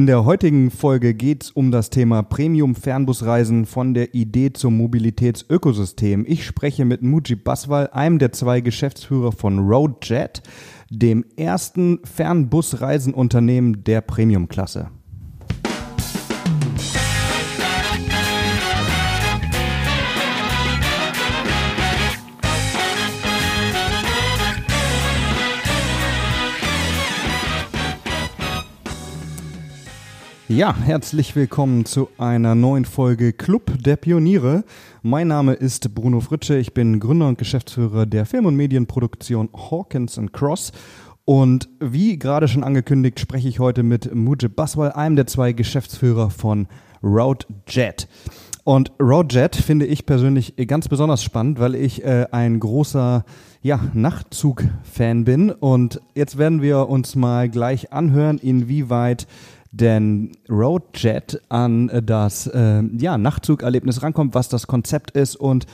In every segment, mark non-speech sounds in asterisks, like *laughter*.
In der heutigen Folge geht es um das Thema Premium-Fernbusreisen von der Idee zum Mobilitätsökosystem. Ich spreche mit Mujib Baswal, einem der zwei Geschäftsführer von Roadjet, dem ersten Fernbusreisenunternehmen der Premium-Klasse. Ja, herzlich willkommen zu einer neuen Folge Club der Pioniere. Mein Name ist Bruno Fritsche, ich bin Gründer und Geschäftsführer der Film- und Medienproduktion Hawkins Cross. Und wie gerade schon angekündigt, spreche ich heute mit Mujib Baswal, einem der zwei Geschäftsführer von Roadjet. Und Roadjet finde ich persönlich ganz besonders spannend, weil ich äh, ein großer ja, Nachtzug-Fan bin. Und jetzt werden wir uns mal gleich anhören, inwieweit denn Roadjet an das äh, ja, Nachtzugerlebnis rankommt, was das Konzept ist und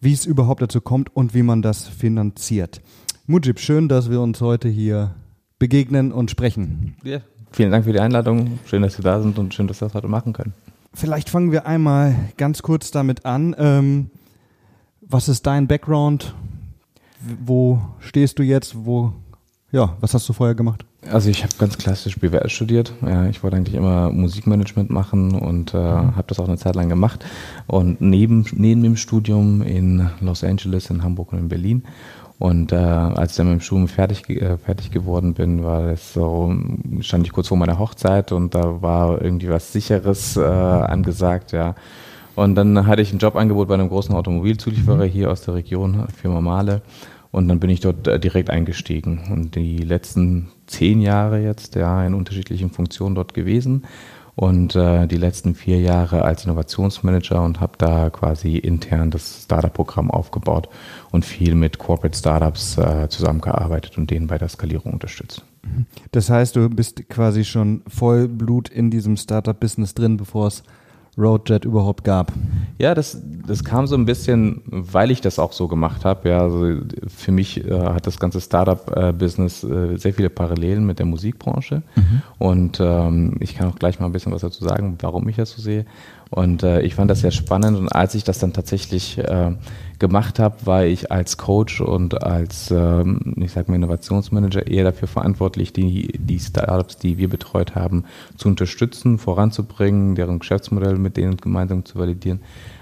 wie es überhaupt dazu kommt und wie man das finanziert. Mujib, schön, dass wir uns heute hier begegnen und sprechen. Ja, vielen Dank für die Einladung. Schön, dass Sie da sind und schön, dass wir das heute machen können. Vielleicht fangen wir einmal ganz kurz damit an. Ähm, was ist dein Background? Wo stehst du jetzt? Wo, ja, was hast du vorher gemacht? Also ich habe ganz klassisch BWL studiert. Ja, ich wollte eigentlich immer Musikmanagement machen und äh, mhm. habe das auch eine Zeit lang gemacht. Und neben, neben dem Studium in Los Angeles, in Hamburg und in Berlin. Und äh, als ich dann mit dem Studium fertig, äh, fertig geworden bin, war es so, stand ich kurz vor meiner Hochzeit und da war irgendwie was Sicheres äh, angesagt, ja. Und dann hatte ich ein Jobangebot bei einem großen Automobilzulieferer mhm. hier aus der Region, Firma Male. Und dann bin ich dort äh, direkt eingestiegen. Und die letzten zehn Jahre jetzt ja in unterschiedlichen Funktionen dort gewesen und äh, die letzten vier Jahre als Innovationsmanager und habe da quasi intern das Startup-Programm aufgebaut und viel mit Corporate Startups äh, zusammengearbeitet und denen bei der Skalierung unterstützt. Mhm. Das heißt, du bist quasi schon Vollblut in diesem Startup-Business drin, bevor es Roadjet überhaupt gab. Ja, das, das kam so ein bisschen, weil ich das auch so gemacht habe. Ja, also für mich äh, hat das ganze Startup-Business äh, sehr viele Parallelen mit der Musikbranche. Mhm. Und ähm, ich kann auch gleich mal ein bisschen was dazu sagen, warum ich das so sehe. Und äh, ich fand das sehr spannend. Und als ich das dann tatsächlich äh, gemacht habe, war ich als Coach und als, ähm, ich sag mal, Innovationsmanager eher dafür verantwortlich, die, die Startups, die wir betreut haben, zu unterstützen, voranzubringen, deren Geschäftsmodell mit denen gemeinsam zu validieren.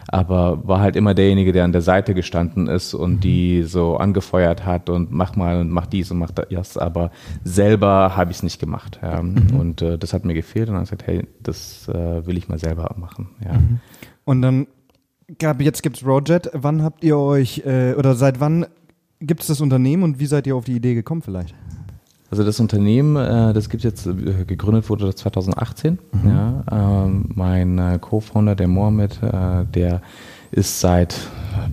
Aber war halt immer derjenige, der an der Seite gestanden ist und mhm. die so angefeuert hat und mach mal und mach dies und mach das. Aber selber habe ich es nicht gemacht. Ja. Mhm. Und äh, das hat mir gefehlt und dann habe ich gesagt, hey, das äh, will ich mal selber machen. Ja. Mhm. Und dann gab, jetzt gibt's Roadjet. Wann habt ihr euch, äh, oder seit wann gibt es das Unternehmen und wie seid ihr auf die Idee gekommen vielleicht? Also das Unternehmen, äh, das gibt jetzt, äh, gegründet wurde 2018. Mhm. Ja, ähm, mein äh, Co-Founder, der Mohamed, äh, der ist seit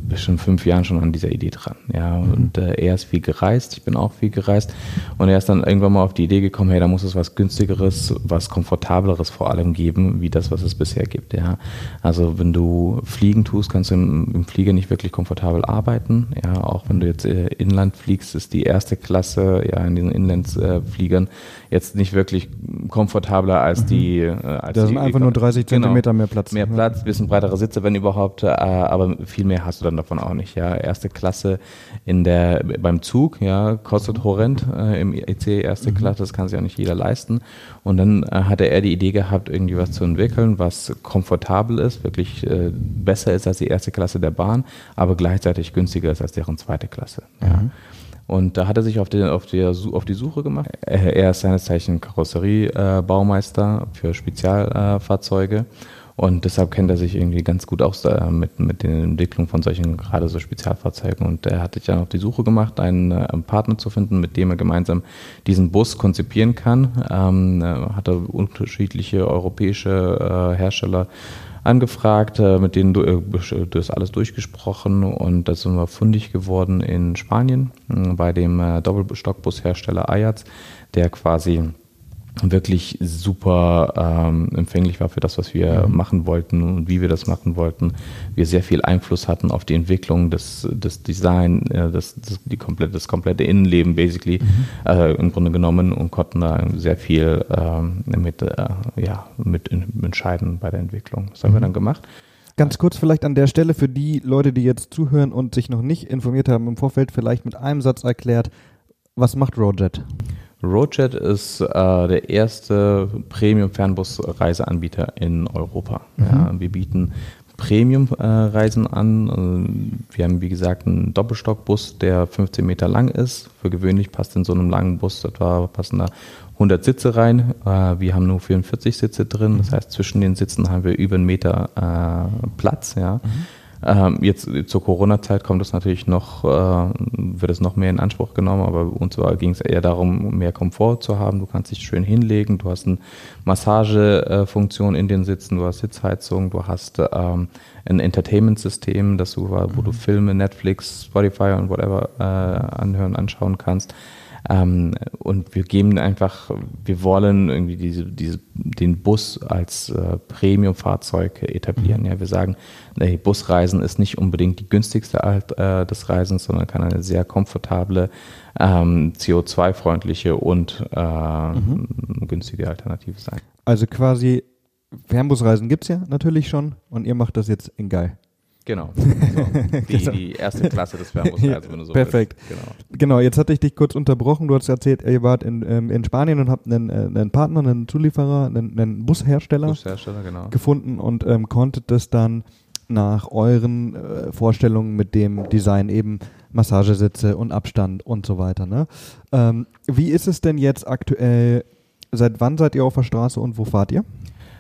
bestimmt fünf Jahren schon an dieser Idee dran. Ja, mhm. und äh, er ist viel gereist, ich bin auch viel gereist. Und er ist dann irgendwann mal auf die Idee gekommen, hey, da muss es was günstigeres, was komfortableres vor allem geben, wie das, was es bisher gibt. Ja, also wenn du Fliegen tust, kannst du im, im Flieger nicht wirklich komfortabel arbeiten. Ja, auch wenn du jetzt äh, Inland fliegst, ist die erste Klasse ja in diesen Inlandsfliegern jetzt nicht wirklich komfortabler als mhm. die. Äh, als da sind einfach nur 30 genau. Zentimeter mehr Platz. Mehr Platz, bisschen breitere Sitze, wenn überhaupt, äh, aber viel mehr hast du dann davon auch nicht. Ja, erste Klasse in der beim Zug, ja, kostet horrend äh, im EC erste mhm. Klasse, das kann sich auch nicht jeder leisten. Und dann äh, hatte er die Idee gehabt, irgendwie was zu entwickeln, was komfortabel ist, wirklich äh, besser ist als die erste Klasse der Bahn, aber gleichzeitig günstiger ist als deren zweite Klasse. Ja. Mhm. Und da hat er sich auf die, auf die, auf die Suche gemacht. Er ist seines Zeichen Karosseriebaumeister für Spezialfahrzeuge. Und deshalb kennt er sich irgendwie ganz gut aus äh, mit, mit den Entwicklungen von solchen gerade so Spezialfahrzeugen. Und er hat sich dann auf die Suche gemacht, einen, äh, Partner zu finden, mit dem er gemeinsam diesen Bus konzipieren kann. Ähm, äh, hat er unterschiedliche europäische äh, Hersteller angefragt, äh, mit denen du, äh, das alles durchgesprochen und da sind wir fundig geworden in Spanien bei dem Doppelstockbushersteller Ajax, der quasi wirklich super ähm, empfänglich war für das, was wir mhm. machen wollten und wie wir das machen wollten. Wir sehr viel Einfluss hatten auf die Entwicklung des, des Design, äh, das, das, die komplette, das komplette Innenleben basically mhm. äh, im Grunde genommen und konnten da sehr viel ähm, mit, äh, ja, mit entscheiden bei der Entwicklung. Das haben mhm. wir dann gemacht. Ganz kurz vielleicht an der Stelle für die Leute, die jetzt zuhören und sich noch nicht informiert haben im Vorfeld, vielleicht mit einem Satz erklärt, was macht Roadjet? Roadjet ist äh, der erste Premium-Fernbus-Reiseanbieter in Europa. Mhm. Ja, wir bieten Premium-Reisen äh, an. Wir haben, wie gesagt, einen Doppelstockbus, der 15 Meter lang ist. Für gewöhnlich passt in so einem langen Bus etwa passen da 100 Sitze rein. Äh, wir haben nur 44 Sitze drin. Das heißt, zwischen den Sitzen haben wir über einen Meter äh, Platz. Ja. Mhm. Ähm, jetzt zur Corona-Zeit kommt es natürlich noch, äh, wird es noch mehr in Anspruch genommen, aber uns ging es eher darum, mehr Komfort zu haben. Du kannst dich schön hinlegen, du hast eine Massagefunktion in den Sitzen, du hast Sitzheizung, du hast ähm, ein Entertainment-System, das du, wo du mhm. Filme, Netflix, Spotify und whatever äh, anhören, anschauen kannst. Ähm, und wir geben einfach, wir wollen irgendwie diese, diese, den Bus als äh, Premium-Fahrzeug etablieren. Mhm. Ja, wir sagen, nee, Busreisen ist nicht unbedingt die günstigste Art äh, des Reisens, sondern kann eine sehr komfortable, ähm, CO2-freundliche und äh, mhm. günstige Alternative sein. Also quasi Fernbusreisen gibt es ja natürlich schon und ihr macht das jetzt in geil. Genau. *laughs* So, die, genau. die, erste Klasse des Fernbusreisens, wenn du so Perfekt. Willst. Genau. genau, jetzt hatte ich dich kurz unterbrochen. Du hast erzählt, ihr wart in, ähm, in Spanien und habt einen, äh, einen Partner, einen Zulieferer, einen, einen Bushersteller, Bushersteller genau. gefunden und ähm, konntet das dann nach euren äh, Vorstellungen mit dem Design eben Massagesitze und Abstand und so weiter. Ne? Ähm, wie ist es denn jetzt aktuell? Seit wann seid ihr auf der Straße und wo fahrt ihr?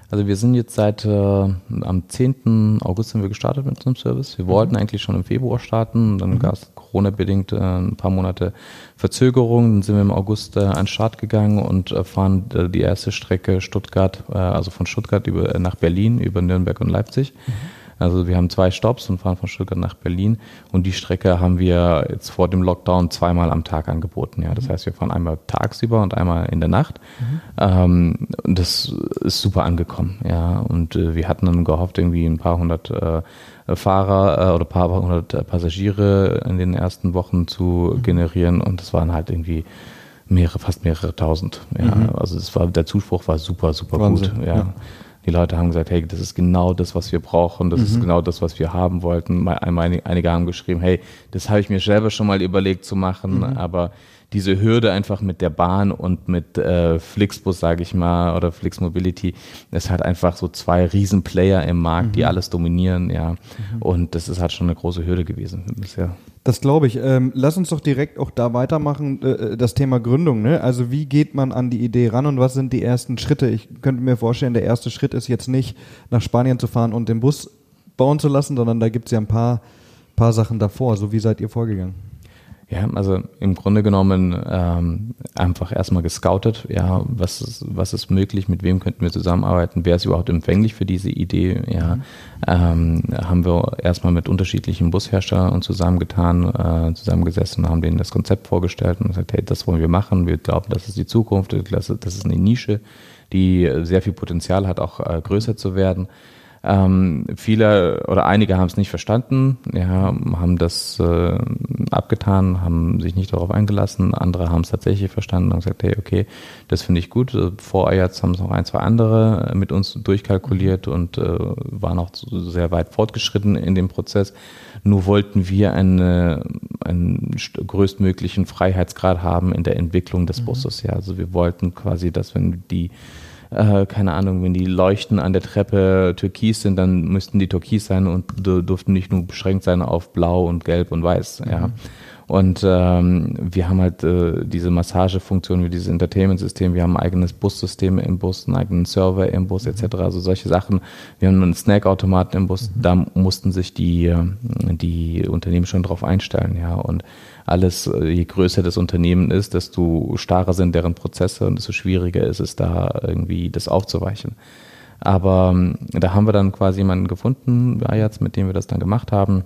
Also wir sind jetzt seit äh, am 10. August sind wir gestartet mit unserem Service. Wir mhm. wollten eigentlich schon im Februar starten, dann mhm. gab es Corona-bedingt äh, ein paar Monate Verzögerung. Dann sind wir im August äh, an den Start gegangen und äh, fahren äh, die erste Strecke Stuttgart, äh, also von Stuttgart über, äh, nach Berlin über Nürnberg und Leipzig. Mhm. Also wir haben zwei Stops und fahren von Stuttgart nach Berlin und die Strecke haben wir jetzt vor dem Lockdown zweimal am Tag angeboten. Ja, das mhm. heißt, wir fahren einmal tagsüber und einmal in der Nacht. Mhm. Ähm, und das ist super angekommen. Ja, und äh, wir hatten dann gehofft, irgendwie ein paar hundert äh, Fahrer äh, oder paar hundert äh, Passagiere in den ersten Wochen zu mhm. generieren und das waren halt irgendwie mehrere, fast mehrere tausend. Ja, mhm. also es war der Zuspruch war super, super Wahnsinn, gut. ja. ja. Die Leute haben gesagt, hey, das ist genau das, was wir brauchen, das mhm. ist genau das, was wir haben wollten. Einige haben geschrieben, hey, das habe ich mir selber schon mal überlegt zu machen, mhm. aber diese Hürde einfach mit der Bahn und mit äh, Flixbus, sage ich mal, oder Flix Mobility, ist halt einfach so zwei Riesenplayer im Markt, mhm. die alles dominieren, ja. Mhm. Und das ist halt schon eine große Hürde gewesen bisher. Das glaube ich. Ähm, lass uns doch direkt auch da weitermachen, äh, äh, das Thema Gründung. Ne? Also wie geht man an die Idee ran und was sind die ersten Schritte? Ich könnte mir vorstellen, der erste Schritt ist jetzt nicht nach Spanien zu fahren und den Bus bauen zu lassen, sondern da gibt es ja ein paar, paar Sachen davor. So wie seid ihr vorgegangen? Ja, also im Grunde genommen ähm, einfach erstmal gescoutet, ja, was ist, was ist möglich, mit wem könnten wir zusammenarbeiten, wer ist überhaupt empfänglich für diese Idee, ja. Mhm. Ähm, haben wir erstmal mit unterschiedlichen Busherstellern zusammengetan, äh, zusammengesessen, haben denen das Konzept vorgestellt und gesagt, hey, das wollen wir machen, wir glauben, das ist die Zukunft, das ist eine Nische, die sehr viel Potenzial hat, auch äh, größer zu werden. Ähm, viele oder einige haben es nicht verstanden, ja, haben das äh, abgetan, haben sich nicht darauf eingelassen. Andere haben es tatsächlich verstanden und gesagt, hey, okay, das finde ich gut. Vor Ajax haben es noch ein, zwei andere mit uns durchkalkuliert und äh, waren auch sehr weit fortgeschritten in dem Prozess. Nur wollten wir eine, einen größtmöglichen Freiheitsgrad haben in der Entwicklung des mhm. Busses. Ja, also wir wollten quasi, dass wenn die äh, keine Ahnung, wenn die Leuchten an der Treppe türkis sind, dann müssten die türkis sein und durften nicht nur beschränkt sein auf blau und gelb und weiß. Mhm. Ja. Und ähm, wir haben halt äh, diese Massagefunktion, wie dieses Entertainment-System, wir haben ein eigenes Bussystem im Bus, einen eigenen Server im Bus etc. Mhm. Also solche Sachen. Wir haben einen Snackautomaten im Bus, mhm. da mussten sich die, die Unternehmen schon drauf einstellen, ja. Und alles, äh, je größer das Unternehmen ist, desto starrer sind deren Prozesse und desto schwieriger ist es da irgendwie das aufzuweichen. Aber ähm, da haben wir dann quasi jemanden gefunden, Ajax, mit dem wir das dann gemacht haben.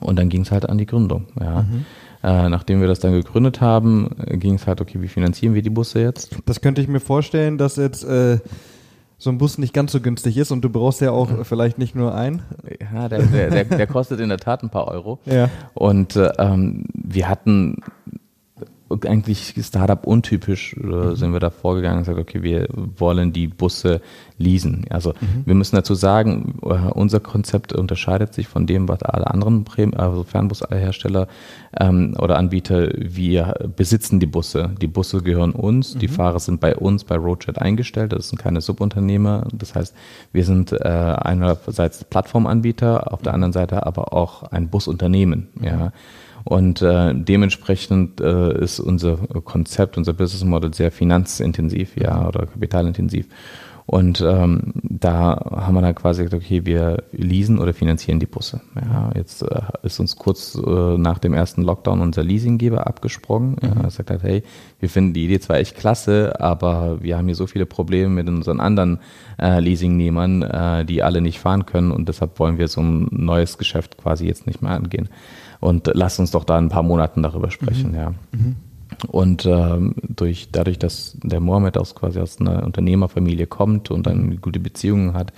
Und dann ging es halt an die Gründung. Ja. Mhm. Äh, nachdem wir das dann gegründet haben, äh, ging es halt, okay, wie finanzieren wir die Busse jetzt? Das könnte ich mir vorstellen, dass jetzt äh, so ein Bus nicht ganz so günstig ist und du brauchst ja auch vielleicht nicht nur einen. Ja, der, der, der, der kostet in der Tat ein paar Euro. Ja. Und äh, ähm, wir hatten eigentlich Startup untypisch äh, sind wir da vorgegangen und gesagt, okay, wir wollen die Busse leasen. Also mhm. wir müssen dazu sagen, äh, unser Konzept unterscheidet sich von dem, was alle anderen also Fernbushersteller ähm, oder Anbieter, wir besitzen die Busse. Die Busse gehören uns, mhm. die Fahrer sind bei uns bei Roadjet eingestellt, das sind keine Subunternehmer. Das heißt, wir sind äh, einerseits Plattformanbieter, auf der anderen Seite aber auch ein Busunternehmen. Mhm. Ja. Und äh, dementsprechend äh, ist unser Konzept, unser Business Model sehr finanzintensiv, ja, oder kapitalintensiv. Und ähm, da haben wir dann quasi gesagt, okay, wir leasen oder finanzieren die Busse. Ja, jetzt äh, ist uns kurz äh, nach dem ersten Lockdown unser Leasinggeber abgesprungen. Mhm. Er sagt halt, hey, wir finden die Idee zwar echt klasse, aber wir haben hier so viele Probleme mit unseren anderen äh, Leasingnehmern, äh, die alle nicht fahren können und deshalb wollen wir so ein neues Geschäft quasi jetzt nicht mehr angehen. Und lass uns doch da in ein paar Monaten darüber sprechen, mhm. ja. Mhm. Und ähm, durch, dadurch, dass der Mohammed aus quasi aus einer Unternehmerfamilie kommt und dann gute Beziehungen hat,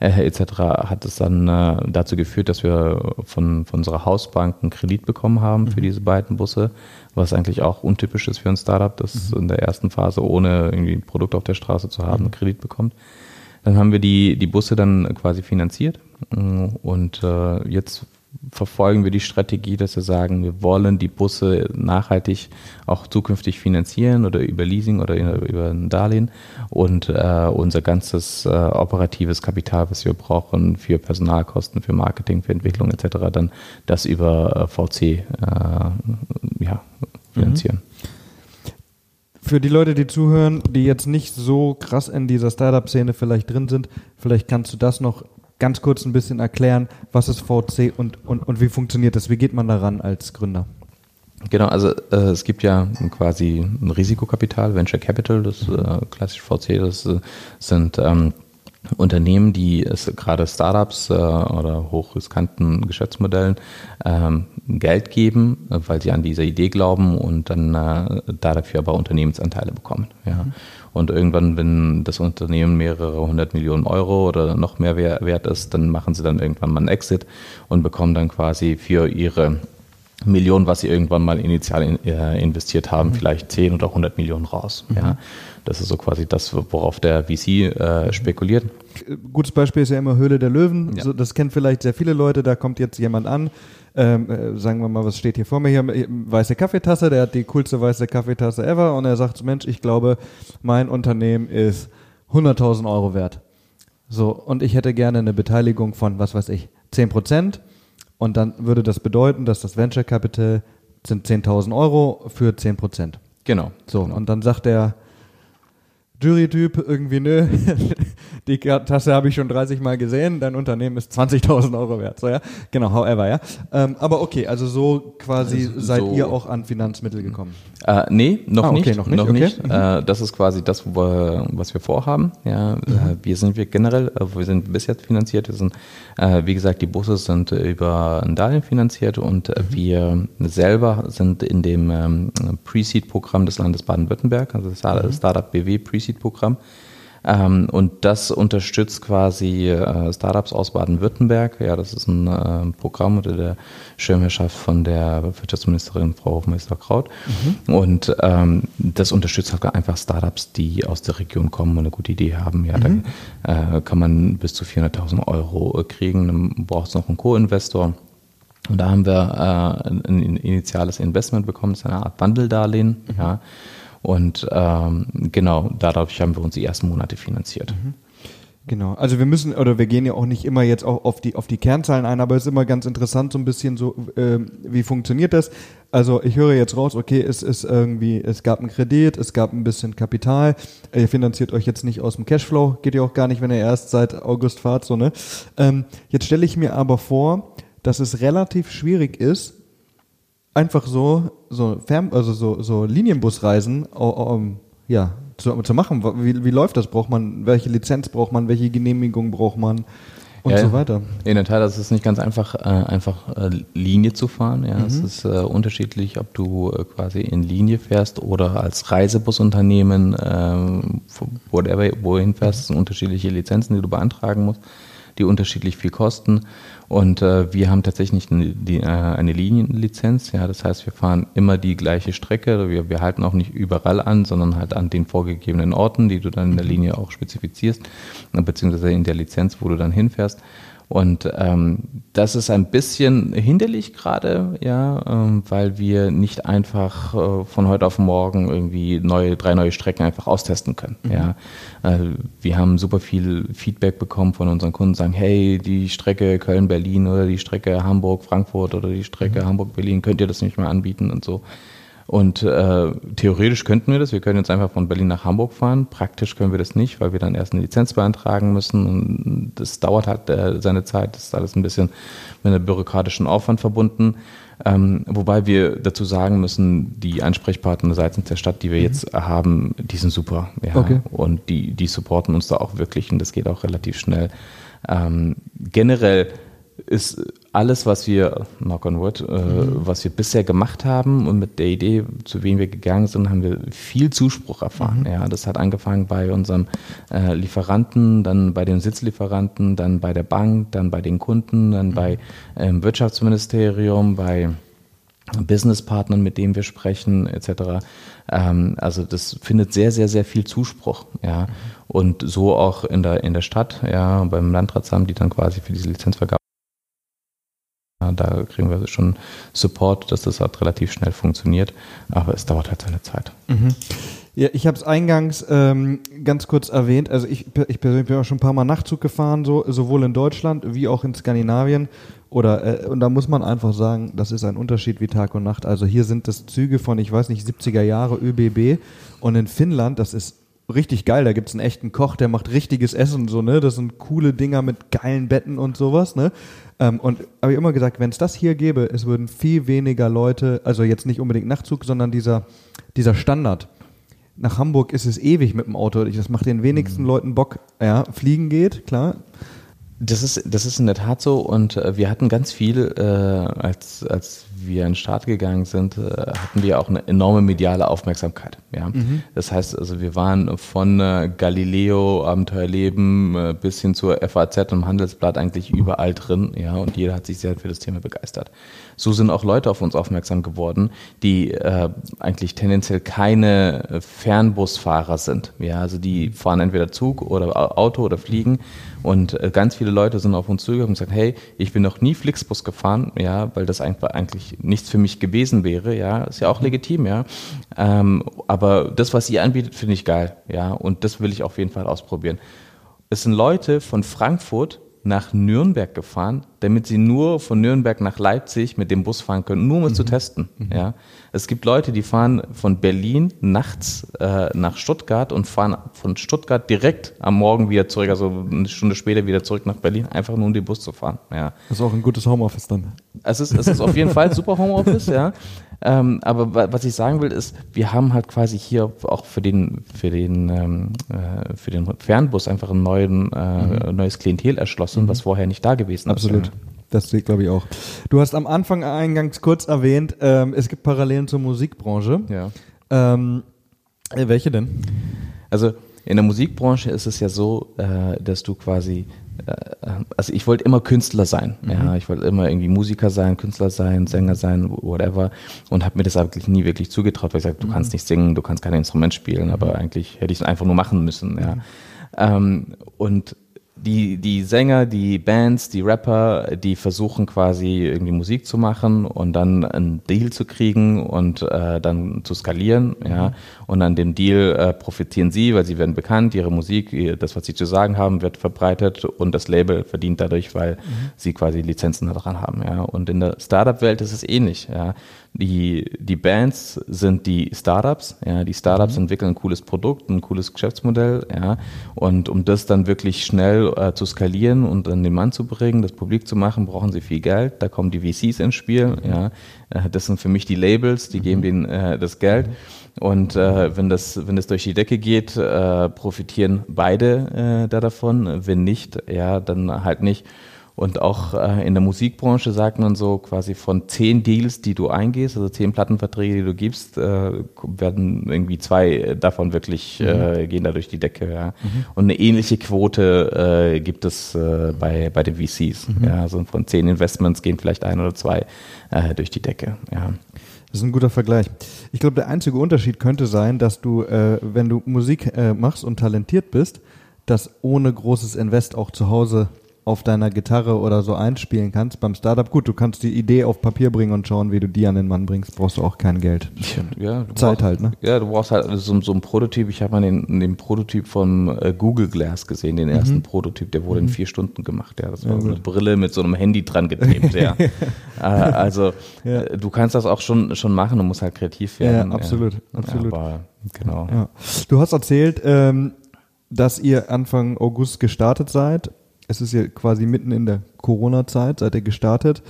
äh, etc., hat es dann äh, dazu geführt, dass wir von, von unserer Hausbank einen Kredit bekommen haben für mhm. diese beiden Busse, was eigentlich auch untypisch ist für ein Startup, das mhm. in der ersten Phase ohne irgendwie ein Produkt auf der Straße zu haben, einen Kredit bekommt. Dann haben wir die, die Busse dann quasi finanziert und äh, jetzt verfolgen wir die Strategie, dass wir sagen, wir wollen die Busse nachhaltig auch zukünftig finanzieren oder über Leasing oder über ein Darlehen und äh, unser ganzes äh, operatives Kapital, was wir brauchen für Personalkosten, für Marketing, für Entwicklung etc., dann das über äh, VC äh, ja, finanzieren. Mhm. Für die Leute, die zuhören, die jetzt nicht so krass in dieser Startup-Szene vielleicht drin sind, vielleicht kannst du das noch ganz kurz ein bisschen erklären, was ist VC und, und, und wie funktioniert das? Wie geht man daran als Gründer? Genau, also äh, es gibt ja quasi ein Risikokapital, Venture Capital, das äh, klassisch VC, das äh, sind ähm, Unternehmen, die es gerade Startups äh, oder hochriskanten Geschäftsmodellen ähm, Geld geben, weil sie an diese Idee glauben und dann äh, dafür aber Unternehmensanteile bekommen. Ja. Und irgendwann, wenn das Unternehmen mehrere hundert Millionen Euro oder noch mehr wert ist, dann machen sie dann irgendwann mal einen Exit und bekommen dann quasi für ihre Millionen, was sie irgendwann mal initial in, äh, investiert haben, mhm. vielleicht 10 oder 100 Millionen raus. Mhm. Ja. Das ist so quasi das, worauf der VC äh, spekuliert. Gutes Beispiel ist ja immer Höhle der Löwen. Ja. So, das kennen vielleicht sehr viele Leute. Da kommt jetzt jemand an, ähm, äh, sagen wir mal, was steht hier vor mir hier? Weiße Kaffeetasse, der hat die coolste weiße Kaffeetasse ever und er sagt, Mensch, ich glaube, mein Unternehmen ist 100.000 Euro wert. So, und ich hätte gerne eine Beteiligung von, was weiß ich, 10 Prozent. Und dann würde das bedeuten, dass das Venture Capital sind 10.000 Euro für 10 Prozent. Genau. So, genau. und dann sagt der Jury-Typ irgendwie, nö, *laughs* die Tasse habe ich schon 30 Mal gesehen, dein Unternehmen ist 20.000 Euro wert. So, ja? Genau, however, ja. Ähm, aber okay, also so quasi also seid ihr auch an Finanzmittel gekommen. Äh, nee, noch, ah, okay, nicht, noch nicht. Noch okay. nicht. Mhm. Äh, das ist quasi das, wo wir, was wir vorhaben. Ja, mhm. äh, wir sind wir generell, äh, wir sind bis jetzt finanziert. Wir sind, äh, wie gesagt, die Busse sind über ein Darlehen finanziert und äh, mhm. wir selber sind in dem ähm, Pre-Seed-Programm des Landes Baden-Württemberg, also das mhm. Startup BW Pre-Seed-Programm. Ähm, und das unterstützt quasi äh, Startups aus Baden-Württemberg. Ja, das ist ein äh, Programm unter der Schirmherrschaft von der Wirtschaftsministerin Frau Hofmeister-Kraut. Mhm. Und ähm, das unterstützt halt einfach Startups, die aus der Region kommen und eine gute Idee haben. Ja, mhm. da äh, kann man bis zu 400.000 Euro kriegen. Dann braucht es noch einen Co-Investor. Und da haben wir äh, ein initiales Investment bekommen, das ist eine Art Bundle-Darlehen. Mhm. Ja. Und ähm, genau, dadurch haben wir uns die ersten Monate finanziert. Mhm. Genau, also wir müssen oder wir gehen ja auch nicht immer jetzt auch auf die auf die Kernzahlen ein, aber es ist immer ganz interessant so ein bisschen so, äh, wie funktioniert das? Also ich höre jetzt raus, okay, es ist irgendwie, es gab einen Kredit, es gab ein bisschen Kapital, ihr finanziert euch jetzt nicht aus dem Cashflow, geht ja auch gar nicht, wenn ihr erst seit August fahrt, so ne. Ähm, jetzt stelle ich mir aber vor, dass es relativ schwierig ist, einfach so, so Fern, also so, so Linienbusreisen, um, ja, zu, zu machen. Wie, wie läuft das? Braucht man, welche Lizenz braucht man, welche Genehmigung braucht man? und ja, so weiter. In der Tat, das ist nicht ganz einfach, äh, einfach äh, Linie zu fahren. Ja, mhm. es ist äh, unterschiedlich, ob du äh, quasi in Linie fährst oder als Reisebusunternehmen, ähm, whatever, wohin fährst, sind unterschiedliche Lizenzen, die du beantragen musst, die unterschiedlich viel kosten. Und äh, wir haben tatsächlich eine, die, äh, eine Linienlizenz. Ja, das heißt, wir fahren immer die gleiche Strecke. Wir, wir halten auch nicht überall an, sondern halt an den vorgegebenen Orten, die du dann in der Linie auch spezifizierst, beziehungsweise in der Lizenz, wo du dann hinfährst. Und ähm, das ist ein bisschen hinderlich gerade, ja, ähm, weil wir nicht einfach äh, von heute auf morgen irgendwie neue, drei neue Strecken einfach austesten können. Mhm. Ja. Äh, wir haben super viel Feedback bekommen von unseren Kunden, sagen, hey, die Strecke Köln-Berlin oder die Strecke Hamburg-Frankfurt oder die Strecke mhm. Hamburg-Berlin, könnt ihr das nicht mehr anbieten und so. Und äh, theoretisch könnten wir das. Wir können jetzt einfach von Berlin nach Hamburg fahren. Praktisch können wir das nicht, weil wir dann erst eine Lizenz beantragen müssen. Und das dauert halt äh, seine Zeit. Das ist alles ein bisschen mit einem bürokratischen Aufwand verbunden. Ähm, wobei wir dazu sagen müssen, die Ansprechpartner seitens der Stadt, die wir mhm. jetzt haben, die sind super. Ja. Okay. Und die, die supporten uns da auch wirklich und das geht auch relativ schnell. Ähm, generell ist alles, was wir, knock on wood, äh, mhm. was wir bisher gemacht haben und mit der Idee, zu wem wir gegangen sind, haben wir viel Zuspruch erfahren. Mhm. Ja, das hat angefangen bei unserem äh, Lieferanten, dann bei dem Sitzlieferanten, dann bei der Bank, dann bei den Kunden, dann mhm. bei ähm, Wirtschaftsministerium, bei Businesspartnern, mit denen wir sprechen, etc. Ähm, also das findet sehr, sehr, sehr viel Zuspruch. Ja. Mhm. Und so auch in der, in der Stadt, ja, beim Landratsamt, die dann quasi für diese Lizenzvergabe da kriegen wir schon Support, dass das halt relativ schnell funktioniert, aber es dauert halt seine Zeit. Mhm. Ja, ich habe es eingangs ähm, ganz kurz erwähnt. Also ich, ich persönlich bin auch schon ein paar Mal Nachtzug gefahren, so, sowohl in Deutschland wie auch in Skandinavien. Oder äh, und da muss man einfach sagen, das ist ein Unterschied wie Tag und Nacht. Also hier sind das Züge von, ich weiß nicht, 70er Jahre ÖBB und in Finnland, das ist richtig geil. Da gibt's einen echten Koch, der macht richtiges Essen so, ne? Das sind coole Dinger mit geilen Betten und sowas, ne? Ähm, und habe ich immer gesagt, wenn es das hier gäbe, es würden viel weniger Leute, also jetzt nicht unbedingt Nachtzug, sondern dieser, dieser Standard. Nach Hamburg ist es ewig mit dem Auto. Das macht den wenigsten mhm. Leuten Bock. Ja, fliegen geht, klar. Das ist, das ist in der Tat so und äh, wir hatten ganz viel, äh, als, als wir an den Start gegangen sind, äh, hatten wir auch eine enorme mediale Aufmerksamkeit. Ja? Mhm. Das heißt, also wir waren von äh, Galileo, Abenteuerleben äh, bis hin zur FAZ und Handelsblatt eigentlich überall drin, ja, und jeder hat sich sehr für das Thema begeistert. So sind auch Leute auf uns aufmerksam geworden, die äh, eigentlich tendenziell keine Fernbusfahrer sind. Ja, also die fahren entweder Zug oder Auto oder fliegen. Und äh, ganz viele Leute sind auf uns zugekommen und gesagt, hey, ich bin noch nie Flixbus gefahren, ja, weil das einfach eigentlich nichts für mich gewesen wäre, ja, ist ja auch legitim, ja. Ähm, aber das, was ihr anbietet, finde ich geil, ja, und das will ich auf jeden Fall ausprobieren. Es sind Leute von Frankfurt, nach Nürnberg gefahren, damit sie nur von Nürnberg nach Leipzig mit dem Bus fahren können, nur um es mhm. zu testen. Mhm. Ja. Es gibt Leute, die fahren von Berlin nachts äh, nach Stuttgart und fahren von Stuttgart direkt am Morgen wieder zurück, also eine Stunde später wieder zurück nach Berlin, einfach nur um den Bus zu fahren. Ja. Das ist auch ein gutes Homeoffice dann. Es ist, es ist auf jeden Fall super Homeoffice, ja. Ähm, aber was ich sagen will, ist, wir haben halt quasi hier auch für den, für den, ähm, äh, für den Fernbus einfach ein neuen, äh, mhm. neues Klientel erschlossen, mhm. was vorher nicht da gewesen ist. Absolut. Das sehe glaube ich auch. Du hast am Anfang eingangs kurz erwähnt, ähm, es gibt Parallelen zur Musikbranche. Ja. Ähm, äh, welche denn? Also in der Musikbranche ist es ja so, äh, dass du quasi äh, also ich wollte immer Künstler sein. Mhm. Ja, ich wollte immer irgendwie Musiker sein, Künstler sein, Sänger sein, whatever. Und habe mir das eigentlich nie wirklich zugetraut, weil ich sage, du mhm. kannst nicht singen, du kannst kein Instrument spielen, aber mhm. eigentlich hätte ich es einfach nur machen müssen. Ja. Mhm. Ähm, und die, die Sänger, die Bands, die Rapper, die versuchen quasi irgendwie Musik zu machen und dann einen Deal zu kriegen und äh, dann zu skalieren, ja. Und an dem Deal äh, profitieren sie, weil sie werden bekannt, ihre Musik, das, was sie zu sagen haben, wird verbreitet und das Label verdient dadurch, weil mhm. sie quasi Lizenzen daran haben, ja. Und in der Startup-Welt ist es ähnlich, ja. Die, die Bands sind die Startups, ja. Die Startups mhm. entwickeln ein cooles Produkt, ein cooles Geschäftsmodell, ja. Und um das dann wirklich schnell äh, zu skalieren und an den Mann zu bringen, das publik zu machen, brauchen sie viel Geld. Da kommen die VCs ins Spiel. Ja, äh, das sind für mich die Labels, die geben denen äh, das Geld. Und äh, wenn das wenn das durch die Decke geht, äh, profitieren beide äh, da davon. Wenn nicht, ja, dann halt nicht. Und auch äh, in der Musikbranche sagt man so quasi von zehn Deals, die du eingehst, also zehn Plattenverträge, die du gibst, äh, werden irgendwie zwei davon wirklich mhm. äh, gehen da durch die Decke. Ja. Mhm. Und eine ähnliche Quote äh, gibt es äh, bei, bei den VCs. Mhm. Ja. Also von zehn Investments gehen vielleicht ein oder zwei äh, durch die Decke. Ja. Das ist ein guter Vergleich. Ich glaube, der einzige Unterschied könnte sein, dass du, äh, wenn du Musik äh, machst und talentiert bist, das ohne großes Invest auch zu Hause auf deiner Gitarre oder so einspielen kannst. Beim Startup, gut, du kannst die Idee auf Papier bringen und schauen, wie du die an den Mann bringst, brauchst du auch kein Geld. Ja, Zeit brauchst, halt, ne? Ja, du brauchst halt so, so ein Prototyp. Ich habe mal den, den Prototyp von äh, Google Glass gesehen, den ersten mhm. Prototyp, der wurde mhm. in vier Stunden gemacht. Ja, das war ja, so eine Brille mit so einem Handy dran getrimmt. ja. *laughs* äh, also ja. Äh, du kannst das auch schon schon machen, du musst halt kreativ werden. Ja, absolut, absolut. aber, genau. Du hast erzählt, ähm, dass ihr Anfang August gestartet seid es ist ja quasi mitten in der Corona-Zeit, seid ihr gestartet.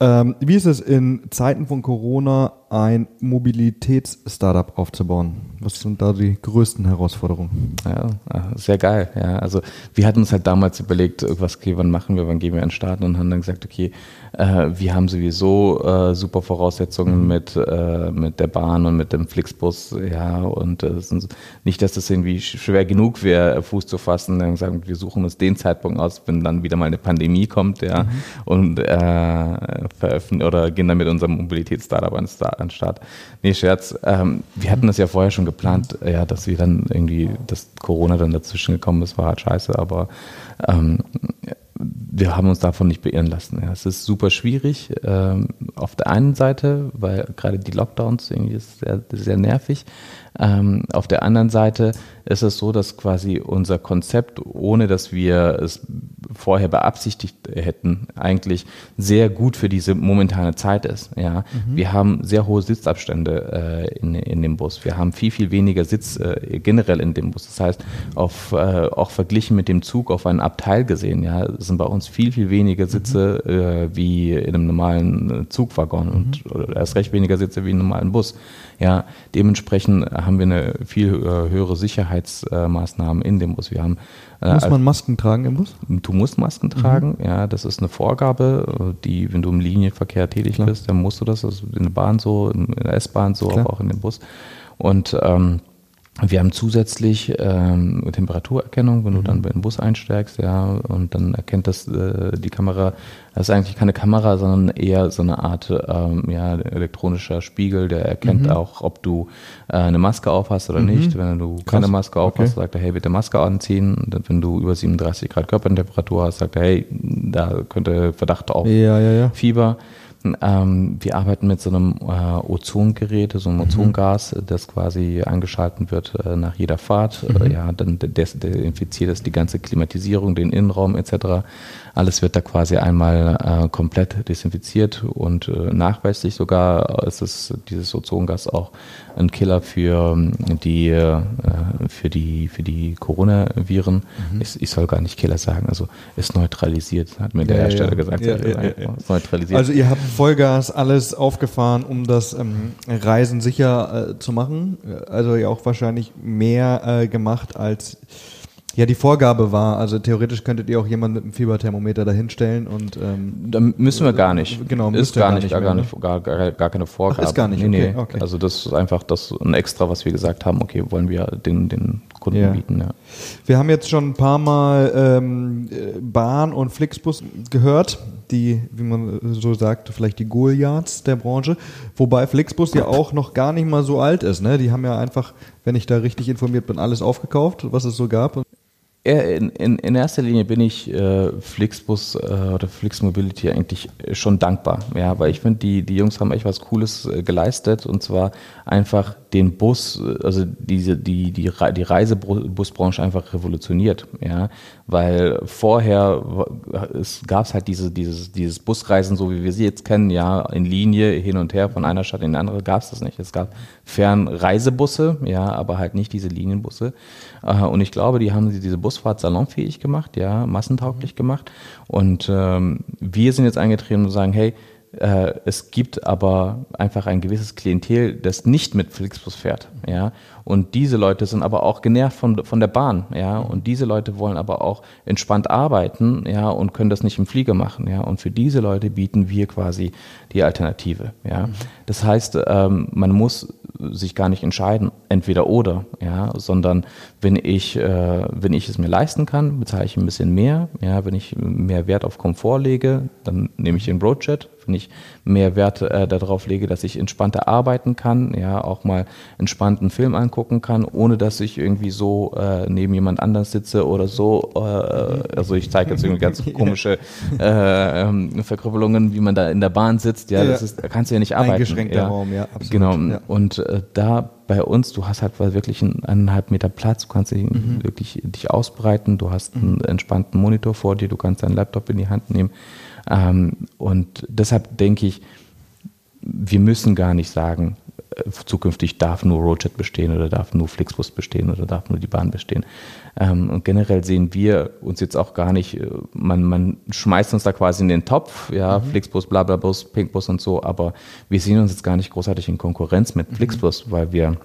Ähm, wie ist es in Zeiten von Corona ein Mobilitäts-Startup aufzubauen? Was sind da die größten Herausforderungen? Ja, sehr geil. Ja, also wir hatten uns halt damals überlegt, was okay, wann machen wir, wann gehen wir an den Start und haben dann gesagt, okay, äh, wir haben sowieso äh, super Voraussetzungen mhm. mit, äh, mit der Bahn und mit dem Flixbus, ja, und äh, nicht, dass das irgendwie schwer genug wäre, Fuß zu fassen. Wir haben gesagt, wir suchen uns den Zeitpunkt aus, wenn dann wieder mal eine Pandemie kommt, ja, mhm. und äh, veröffentlichen oder gehen dann mit unserem Mobilitätsstartup an den Start. Nee, Scherz. Ähm, wir hatten das ja vorher schon geplant, ja, dass wir dann irgendwie, dass Corona dann dazwischen gekommen ist, war halt scheiße, aber ähm, wir haben uns davon nicht beirren lassen. Ja. Es ist super schwierig ähm, auf der einen Seite, weil gerade die Lockdowns irgendwie ist sehr, sehr nervig. Ähm, auf der anderen Seite ist es so, dass quasi unser Konzept, ohne dass wir es vorher beabsichtigt hätten, eigentlich sehr gut für diese momentane Zeit ist. Ja, mhm. wir haben sehr hohe Sitzabstände äh, in, in dem Bus. Wir haben viel viel weniger Sitz äh, generell in dem Bus. Das heißt, auf, äh, auch verglichen mit dem Zug auf einen Abteil gesehen, ja, sind bei uns viel viel weniger Sitze mhm. äh, wie in einem normalen Zugwaggon mhm. und erst recht weniger Sitze wie in einem normalen Bus. Ja, dementsprechend haben wir eine viel äh, höhere Sicherheitsmaßnahmen in dem Bus. Wir haben äh, muss man Masken tragen im Bus? Du musst Masken mhm. tragen, ja, das ist eine Vorgabe, die, wenn du im Linienverkehr tätig Klar. bist, dann musst du das, ist in der Bahn so, in der S-Bahn so, Klar. aber auch in dem Bus. Und ähm, wir haben zusätzlich ähm, Temperaturerkennung, wenn du dann mhm. in den Bus einsteigst, ja, und dann erkennt das äh, die Kamera. Das ist eigentlich keine Kamera, sondern eher so eine Art ähm, ja, elektronischer Spiegel, der erkennt mhm. auch, ob du äh, eine Maske aufhast oder mhm. nicht. Wenn du Krass. keine Maske aufhast, okay. sagt er, hey, bitte Maske anziehen. Und wenn du über 37 Grad Körpertemperatur hast, sagt er, hey, da könnte Verdacht auf ja, ja, ja. Fieber. Ähm, wir arbeiten mit so einem äh, Ozongerät, so einem mhm. Ozongas, das quasi angeschalten wird äh, nach jeder Fahrt. Mhm. Äh, ja, dann desinfiziert es die ganze Klimatisierung, den Innenraum etc. Alles wird da quasi einmal äh, komplett desinfiziert und äh, nachweislich sogar ist es dieses Ozongas auch ein Killer für ähm, die äh, für die für die Coronaviren. Mhm. Ich, ich, soll gar nicht Killer sagen, also ist neutralisiert, hat mir der ja, Hersteller ja. gesagt. Ja, neutralisiert. Also ihr habt Vollgas alles aufgefahren, um das ähm, Reisen sicher äh, zu machen. Also ja auch wahrscheinlich mehr äh, gemacht als ja, die Vorgabe war, also theoretisch könntet ihr auch jemanden mit einem Fieberthermometer dahinstellen und ähm, da müssen wir gar nicht. Genau, ist gar, nicht, mehr, gar, nicht, ne? gar, gar, gar keine Vorgabe. Ach, ist gar nicht. Nee, okay, okay. Also das ist einfach das ein Extra, was wir gesagt haben. Okay, wollen wir den den Kunden ja. bieten. Ja. Wir haben jetzt schon ein paar Mal ähm, Bahn und Flixbus gehört, die, wie man so sagt, vielleicht die Goliaths der Branche. Wobei Flixbus ja auch noch gar nicht mal so alt ist. Ne? Die haben ja einfach, wenn ich da richtig informiert bin, alles aufgekauft, was es so gab. In, in, in, erster Linie bin ich äh, Flixbus äh, oder Flix Mobility eigentlich schon dankbar, ja, weil ich finde, die, die Jungs haben echt was Cooles äh, geleistet und zwar einfach den Bus, also diese, die, die, die Reisebusbranche einfach revolutioniert, ja, weil vorher es gab halt diese, dieses, dieses Busreisen, so wie wir sie jetzt kennen, ja, in Linie hin und her von einer Stadt in die andere, gab es das nicht. Es gab Fernreisebusse, ja, aber halt nicht diese Linienbusse. Äh, und ich glaube, die haben diese Busfahrt salonfähig gemacht, ja, massentauglich gemacht. Und ähm, wir sind jetzt eingetreten und sagen, hey, äh, es gibt aber einfach ein gewisses Klientel, das nicht mit Flixbus fährt. Ja? Und diese Leute sind aber auch genervt von, von der Bahn. Ja? Und diese Leute wollen aber auch entspannt arbeiten ja? und können das nicht im Flieger machen. Ja? Und für diese Leute bieten wir quasi die Alternative. Ja? Das heißt, ähm, man muss sich gar nicht entscheiden, entweder oder, ja, sondern wenn ich, äh, wenn ich es mir leisten kann, bezahle ich ein bisschen mehr, ja, wenn ich mehr Wert auf Komfort lege, dann nehme ich den Broadjet, wenn ich mehr Wert äh, darauf lege, dass ich entspannter arbeiten kann, ja, auch mal entspannten Film angucken kann, ohne dass ich irgendwie so äh, neben jemand anders sitze oder so. Äh, also ich zeige jetzt irgendwie ganz *laughs* komische äh, ähm, Verkrüppelungen, wie man da in der Bahn sitzt. Ja, ja. das ist, da kannst du ja nicht arbeiten. Eingeschränkter ja. Raum, ja, absolut. Genau. Ja. Und äh, da bei uns, du hast halt wirklich einen eineinhalb Meter Platz, du kannst dich mhm. wirklich dich ausbreiten, du hast einen mhm. entspannten Monitor vor dir, du kannst deinen Laptop in die Hand nehmen. Ähm, und deshalb denke ich, wir müssen gar nicht sagen, äh, zukünftig darf nur Roadjet bestehen oder darf nur Flixbus bestehen oder darf nur die Bahn bestehen. Ähm, und generell sehen wir uns jetzt auch gar nicht, äh, man, man schmeißt uns da quasi in den Topf, ja, mhm. Flixbus, Blablabus, Pinkbus und so, aber wir sehen uns jetzt gar nicht großartig in Konkurrenz mit mhm. Flixbus, weil wir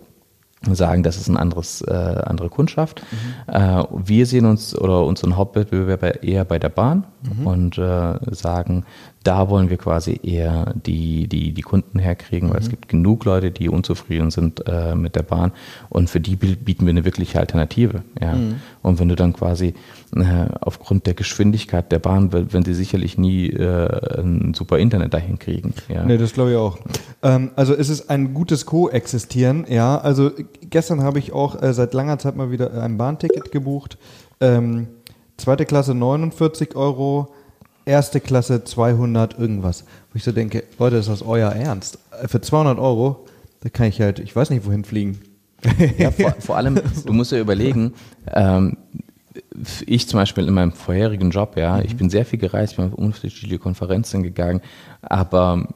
sagen, das ist eine anderes, äh, andere Kundschaft. Mhm. Äh, wir sehen uns oder unseren Hauptwettbewerber eher bei der Bahn mhm. und äh, sagen, da wollen wir quasi eher die, die, die Kunden herkriegen, weil mhm. es gibt genug Leute, die unzufrieden sind äh, mit der Bahn und für die bieten wir eine wirkliche Alternative. Ja. Mhm. Und wenn du dann quasi äh, aufgrund der Geschwindigkeit der Bahn, wenn sie sicherlich nie äh, ein super Internet dahin kriegen. Ja. Nee, das glaube ich auch. Ähm, also es ist ein gutes Koexistieren, ja. Also gestern habe ich auch äh, seit langer Zeit mal wieder ein Bahnticket gebucht. Ähm, zweite Klasse 49 Euro, erste Klasse 200 irgendwas. Wo ich so denke, Leute, ist das euer Ernst? Für 200 Euro, da kann ich halt, ich weiß nicht, wohin fliegen. Ja, vor, *laughs* vor allem, du musst ja überlegen, ähm, ich zum Beispiel in meinem vorherigen Job, ja, mhm. ich bin sehr viel gereist, bin auf unterschiedliche Konferenzen gegangen, aber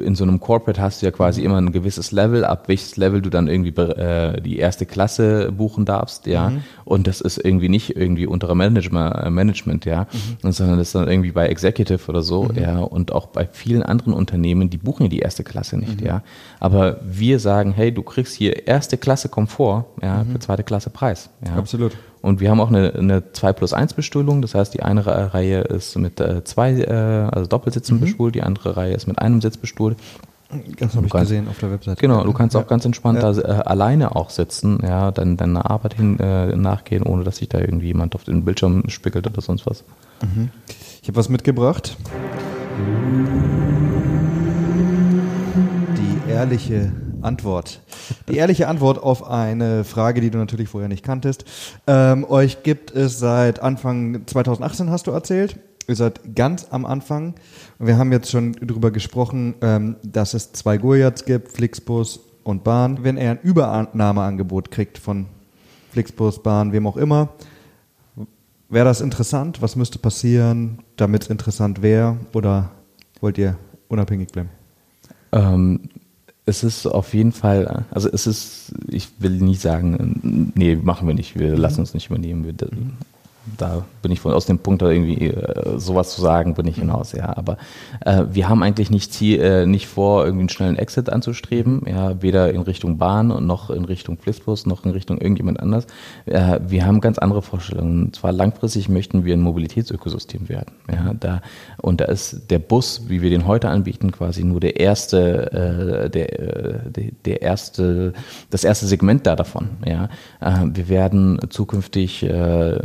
in so einem Corporate hast du ja quasi mhm. immer ein gewisses Level, ab welches Level du dann irgendwie äh, die erste Klasse buchen darfst, ja, mhm. und das ist irgendwie nicht irgendwie unterer Management, äh, Management ja, mhm. sondern das ist dann irgendwie bei Executive oder so, mhm. ja, und auch bei vielen anderen Unternehmen, die buchen ja die erste Klasse nicht, mhm. ja, aber wir sagen, hey, du kriegst hier erste Klasse Komfort, ja, für zweite Klasse Preis, ja. Absolut. Und wir haben auch eine, eine 2 plus 1 Bestuhlung. Das heißt, die eine Reihe ist mit äh, zwei, äh, also Doppelsitzen mhm. bestuhlt, die andere Reihe ist mit einem Sitz bestuhlt. Das habe ich kannst, gesehen auf der Webseite. Genau, du kannst ja. auch ganz entspannt ja. da äh, alleine auch sitzen, ja, dann deiner Arbeit hin äh, nachgehen, ohne dass sich da irgendwie jemand auf den Bildschirm spickelt oder sonst was. Mhm. Ich habe was mitgebracht. Die ehrliche Antwort. Die ehrliche Antwort auf eine Frage, die du natürlich vorher nicht kanntest. Ähm, euch gibt es seit Anfang 2018, hast du erzählt. Ihr seid ganz am Anfang. Wir haben jetzt schon darüber gesprochen, ähm, dass es zwei Goliaths gibt, Flixbus und Bahn. Wenn er ein Übernahmeangebot kriegt von Flixbus, Bahn, wem auch immer, wäre das interessant? Was müsste passieren, damit es interessant wäre? Oder wollt ihr unabhängig bleiben? Ähm, es ist auf jeden Fall, also es ist, ich will nie sagen, nee, machen wir nicht, wir lassen uns nicht übernehmen. Wir, da bin ich von, aus dem Punkt, da irgendwie äh, sowas zu sagen, bin ich hinaus, ja. Aber äh, wir haben eigentlich nicht, Ziel, äh, nicht vor, irgendwie einen schnellen Exit anzustreben, ja, weder in Richtung Bahn noch in Richtung Flixbus noch in Richtung irgendjemand anders. Äh, wir haben ganz andere Vorstellungen. Und zwar langfristig möchten wir ein Mobilitätsökosystem werden. Ja, da, und da ist der Bus, wie wir den heute anbieten, quasi nur der erste, äh, der, äh, der erste, das erste Segment da davon. Ja. Äh, wir werden zukünftig äh,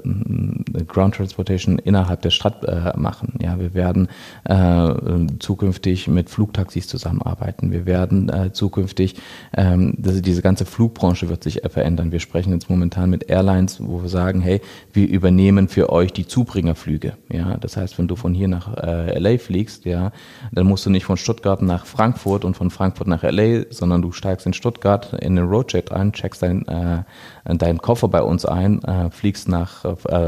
Ground Transportation innerhalb der Stadt äh, machen. Ja, wir werden äh, zukünftig mit Flugtaxis zusammenarbeiten. Wir werden äh, zukünftig, ähm, das, diese ganze Flugbranche wird sich verändern. Wir sprechen jetzt momentan mit Airlines, wo wir sagen, hey, wir übernehmen für euch die Zubringerflüge. Ja, das heißt, wenn du von hier nach äh, LA fliegst, ja, dann musst du nicht von Stuttgart nach Frankfurt und von Frankfurt nach LA, sondern du steigst in Stuttgart in den Roadjet ein, checkst äh, deinen Koffer bei uns ein, äh, fliegst nach,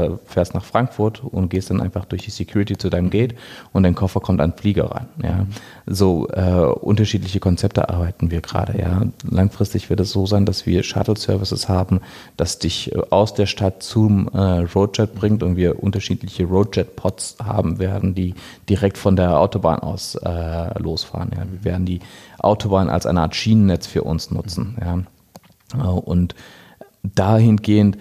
äh, fährst nach Frankfurt und gehst dann einfach durch die Security zu deinem Gate und dein Koffer kommt an den Flieger ran. Ja. So äh, unterschiedliche Konzepte arbeiten wir gerade. Ja. Langfristig wird es so sein, dass wir Shuttle-Services haben, das dich äh, aus der Stadt zum äh, Roadjet bringt und wir unterschiedliche Roadjet-Pods haben werden, die direkt von der Autobahn aus äh, losfahren. Ja. Wir werden die Autobahn als eine Art Schienennetz für uns nutzen. Ja. Äh, und dahingehend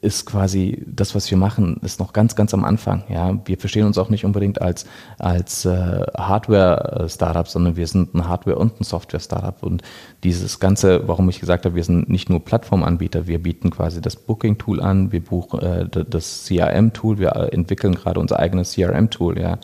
ist quasi das, was wir machen, ist noch ganz, ganz am Anfang. Ja, wir verstehen uns auch nicht unbedingt als als äh, Hardware-Startup, sondern wir sind ein Hardware- und ein Software-Startup. Und dieses ganze, warum ich gesagt habe, wir sind nicht nur Plattformanbieter, wir bieten quasi das Booking-Tool an, wir buchen äh, das CRM-Tool, wir entwickeln gerade unser eigenes CRM-Tool. Ja,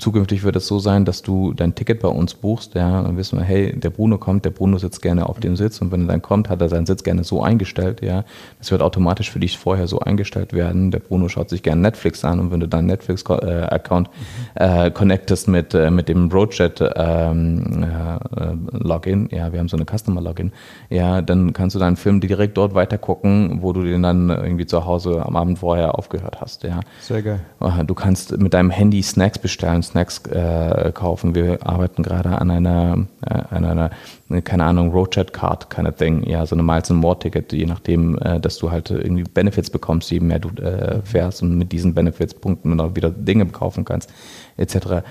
Zukünftig wird es so sein, dass du dein Ticket bei uns buchst, ja, dann wissen wir, hey, der Bruno kommt, der Bruno sitzt gerne auf dem Sitz und wenn er dann kommt, hat er seinen Sitz gerne so eingestellt, ja. Das wird automatisch für dich vorher so eingestellt werden. Der Bruno schaut sich gerne Netflix an und wenn du deinen Netflix-Account äh, connectest mit, äh, mit dem Roadjet ähm, äh, Login, ja, wir haben so eine Customer-Login, ja, dann kannst du deinen Film direkt dort weiter gucken, wo du den dann irgendwie zu Hause am Abend vorher aufgehört hast, ja. Sehr geil. Du kannst mit deinem Handy Snacks bestellen, Snacks äh, kaufen. Wir arbeiten gerade an einer, äh, an einer, keine Ahnung, Roadchat Card kind of thing, ja, so eine Miles and More Ticket, je nachdem, äh, dass du halt irgendwie Benefits bekommst, je mehr du äh, fährst und mit diesen Benefits-Punkten dann auch wieder Dinge kaufen kannst, etc.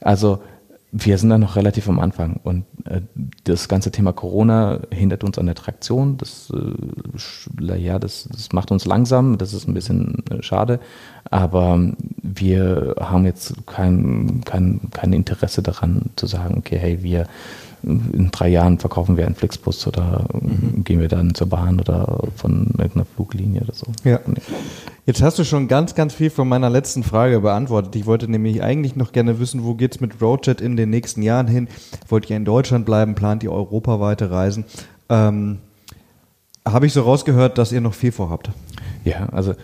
Also wir sind da noch relativ am Anfang und äh, das ganze Thema Corona hindert uns an der Traktion. Das, äh, ja, das, das macht uns langsam, das ist ein bisschen äh, schade, aber wir haben jetzt kein, kein, kein Interesse daran zu sagen, okay, hey, wir in drei Jahren verkaufen wir einen Flixbus oder mhm. gehen wir dann zur Bahn oder von irgendeiner Fluglinie oder so. Ja. Nee. Jetzt hast du schon ganz, ganz viel von meiner letzten Frage beantwortet. Ich wollte nämlich eigentlich noch gerne wissen, wo geht es mit Roadjet in den nächsten Jahren hin? Wollt ihr in Deutschland bleiben? Plant ihr europaweite Reisen? Ähm, Habe ich so rausgehört, dass ihr noch viel vorhabt? Ja, also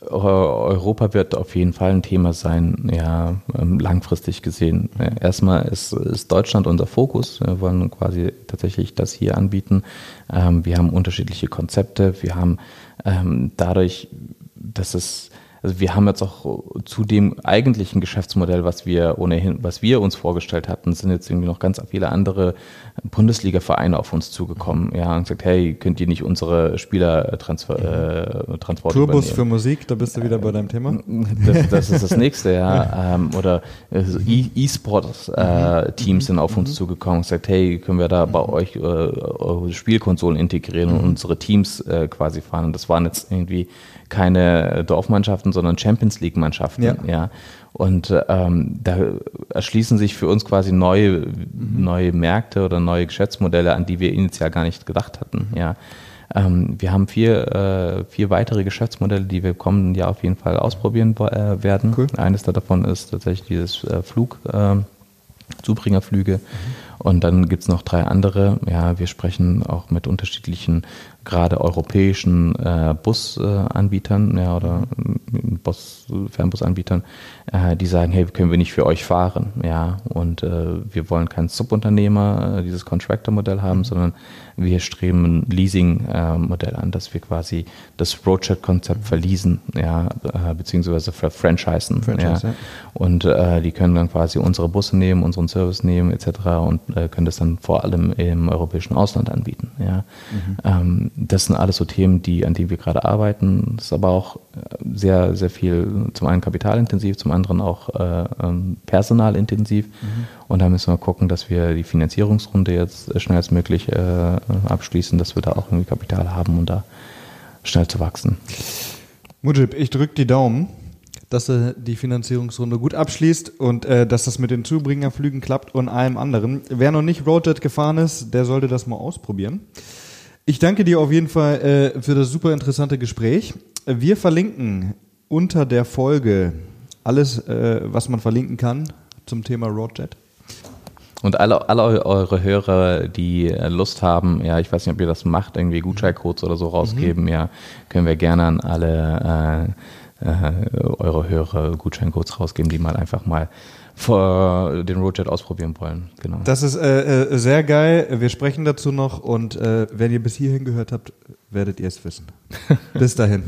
Europa wird auf jeden Fall ein Thema sein, ja, ähm, langfristig gesehen. Erstmal ist, ist Deutschland unser Fokus. Wir wollen quasi tatsächlich das hier anbieten. Ähm, wir haben unterschiedliche Konzepte. Wir haben ähm, dadurch, dass es also wir haben jetzt auch zu dem eigentlichen Geschäftsmodell, was wir ohnehin, was wir uns vorgestellt hatten, sind jetzt irgendwie noch ganz viele andere Bundesliga-Vereine auf uns zugekommen, ja, und gesagt, hey, könnt ihr nicht unsere Spieler transfer, äh, Transport Tourbus übernehmen? für Musik, da bist du wieder bei deinem Thema. *laughs* Das, das ist das nächste, ja. Ähm, oder äh, E-Sport-Teams äh, sind auf uns mhm. zugekommen und gesagt, hey, können wir da bei euch äh, eure Spielkonsolen integrieren und mhm. unsere Teams äh, quasi fahren? Und das waren jetzt irgendwie keine Dorfmannschaften, sondern Champions League-Mannschaften. Ja. ja. Und ähm, da erschließen sich für uns quasi neue, mhm. neue Märkte oder neue Geschäftsmodelle, an die wir initial gar nicht gedacht hatten. Ja. Ähm, wir haben vier, äh, vier weitere Geschäftsmodelle, die wir im kommenden Jahr auf jeden Fall ausprobieren äh, werden. Cool. Eines davon ist tatsächlich dieses äh, Flug, Zubringerflüge. Mhm. Und dann gibt's noch drei andere. Ja, wir sprechen auch mit unterschiedlichen gerade europäischen äh, Busanbietern ja, oder äh, Bus, Fernbusanbietern, äh, die sagen, hey, können wir nicht für euch fahren? Ja, und äh, wir wollen kein Subunternehmer, äh, dieses Contractor-Modell haben, sondern wir streben ein Leasing-Modell an, dass wir quasi das Roadchat-Konzept verleasen, ja, äh, beziehungsweise franchisen. Franchise, ja. Und äh, die können dann quasi unsere Busse nehmen, unseren Service nehmen, etc. und äh, können das dann vor allem im europäischen Ausland anbieten. Ja. Mhm. Ähm, das sind alles so Themen, die, an denen wir gerade arbeiten. Das ist aber auch äh, sehr, sehr viel, zum einen kapitalintensiv, zum anderen auch äh, ähm, personalintensiv. Mhm. Und da müssen wir gucken, dass wir die Finanzierungsrunde jetzt schnellstmöglich äh, abschließen, dass wir da auch irgendwie Kapital haben, um da schnell zu wachsen. Mujib, ich drücke die Daumen, dass er die Finanzierungsrunde gut abschließt und äh, dass das mit den Zubringerflügen klappt und allem anderen. Wer noch nicht Roadjet gefahren ist, der sollte das mal ausprobieren. Ich danke dir auf jeden Fall äh, für das super interessante Gespräch. Wir verlinken unter der Folge alles, äh, was man verlinken kann zum Thema Roadjet. Und alle, alle eure Hörer, die äh, Lust haben, ja, ich weiß nicht, ob ihr das macht, irgendwie Gutscheincodes oder so rausgeben, mhm. ja, können wir gerne an alle äh, äh, eure Hörer Gutscheincodes rausgeben, die mal einfach mal vor den Roadjet ausprobieren wollen. Genau. Das ist äh, äh, sehr geil. Wir sprechen dazu noch und äh, wenn ihr bis hierhin gehört habt, werdet ihr es wissen. *laughs* bis dahin.